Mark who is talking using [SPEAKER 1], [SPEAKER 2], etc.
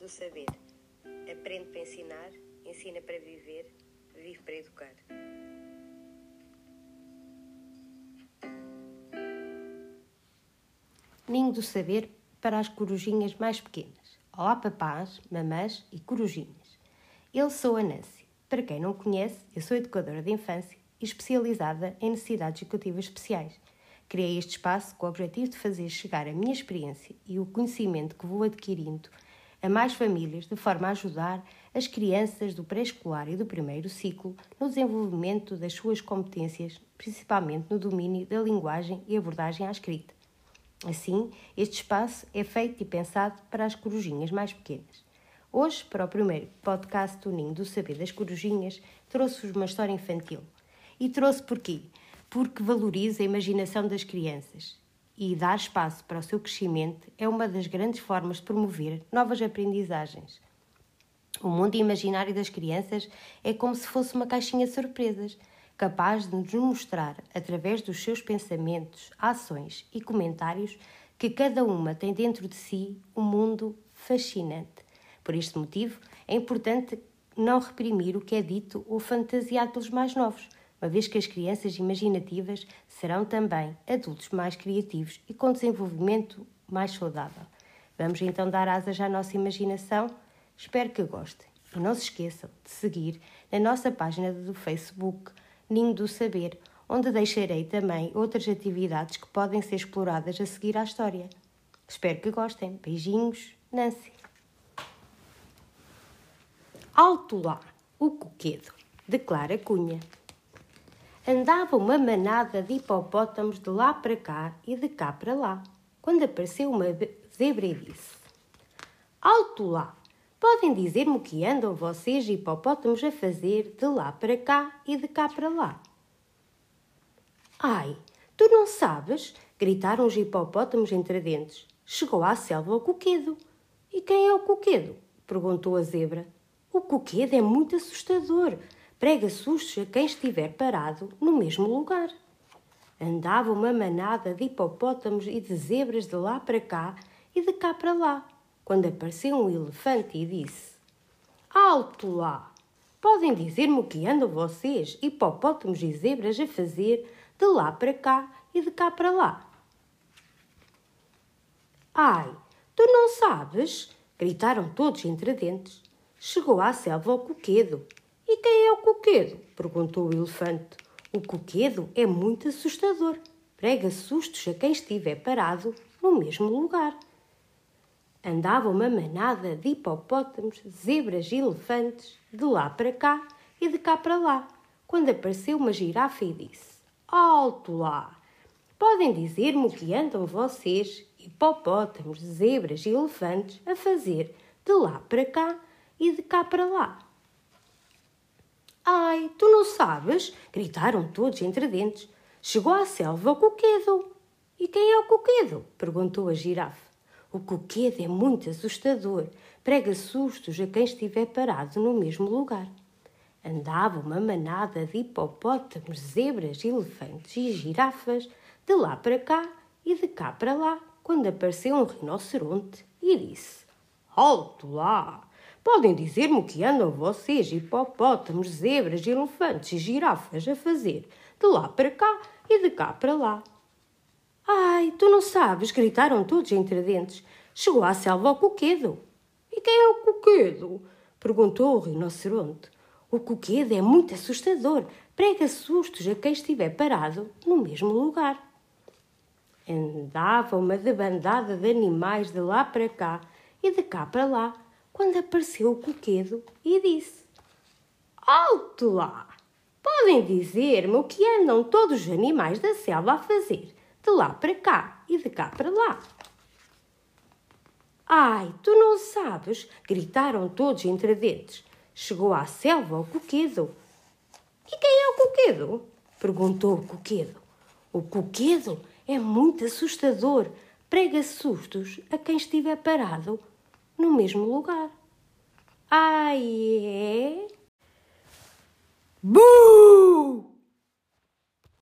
[SPEAKER 1] do saber. Aprende para ensinar, ensina para viver, vive para educar.
[SPEAKER 2] Ninho do saber para as corujinhas mais pequenas. Olá, papás, mamãs e corujinhas. Eu sou a Nancy. Para quem não conhece, eu sou educadora de infância e especializada em necessidades educativas especiais. Criei este espaço com o objetivo de fazer chegar a minha experiência e o conhecimento que vou adquirindo a mais famílias, de forma a ajudar as crianças do pré-escolar e do primeiro ciclo no desenvolvimento das suas competências, principalmente no domínio da linguagem e abordagem à escrita. Assim, este espaço é feito e pensado para as corujinhas mais pequenas. Hoje, para o primeiro podcast do Ninho do Saber das Corujinhas, trouxe-vos uma história infantil. E trouxe porquê? Porque valoriza a imaginação das crianças e dar espaço para o seu crescimento é uma das grandes formas de promover novas aprendizagens. O mundo imaginário das crianças é como se fosse uma caixinha de surpresas, capaz de nos mostrar, através dos seus pensamentos, ações e comentários, que cada uma tem dentro de si um mundo fascinante. Por este motivo, é importante não reprimir o que é dito ou fantasiado pelos mais novos uma vez que as crianças imaginativas serão também adultos mais criativos e com desenvolvimento mais saudável. Vamos então dar asas à nossa imaginação? Espero que gostem. E não se esqueçam de seguir na nossa página do Facebook Ninho do Saber, onde deixarei também outras atividades que podem ser exploradas a seguir à história. Espero que gostem. Beijinhos, Nancy. Alto lá, o coquedo, declara Cunha andava uma manada de hipopótamos de lá para cá e de cá para lá, quando apareceu uma zebra e disse: Alto lá! Podem dizer-me o que andam vocês hipopótamos a fazer de lá para cá e de cá para lá? Ai, tu não sabes? gritaram os hipopótamos entre dentes. Chegou à selva o coquedo. E quem é o coquedo? perguntou a zebra. O coquedo é muito assustador prega sustos a quem estiver parado no mesmo lugar. Andava uma manada de hipopótamos e de zebras de lá para cá e de cá para lá, quando apareceu um elefante e disse: Alto lá! Podem dizer-me o que andam vocês, hipopótamos e zebras, a fazer de lá para cá e de cá para lá? Ai, tu não sabes? gritaram todos entre dentes. Chegou à selva o coquedo e quem é o coquedo? perguntou o elefante. O coquedo é muito assustador. Prega sustos a quem estiver parado no mesmo lugar. Andava uma manada de hipopótamos, zebras e elefantes de lá para cá e de cá para lá, quando apareceu uma girafa e disse: Alto lá! Podem dizer-me o que andam vocês, hipopótamos, zebras e elefantes, a fazer de lá para cá e de cá para lá? Ai, tu não sabes? gritaram todos entre dentes. Chegou à selva o coquedo. E quem é o coquedo? perguntou a girafa. O coquedo é muito assustador. Prega sustos a quem estiver parado no mesmo lugar. Andava uma manada de hipopótamos, zebras, elefantes e girafas de lá para cá e de cá para lá, quando apareceu um rinoceronte e disse: Alto lá! Podem dizer-me o que andam vocês, hipopótamos, zebras, elefantes e girafas, a fazer de lá para cá e de cá para lá? Ai, tu não sabes, gritaram todos entre dentes. Chegou à selva o coquedo. E quem é o coquedo? perguntou o rinoceronte. O coquedo é muito assustador, prega sustos a quem estiver parado no mesmo lugar. Andava uma debandada de animais de lá para cá e de cá para lá, quando apareceu o coquedo e disse: Alto lá! Podem dizer-me o que andam todos os animais da selva a fazer, de lá para cá e de cá para lá? Ai, tu não sabes! gritaram todos entre dentes. Chegou à selva o coquedo. E quem é o coquedo? perguntou o coquedo. O coquedo é muito assustador, prega sustos a quem estiver parado no mesmo lugar. Ah, é? Buu!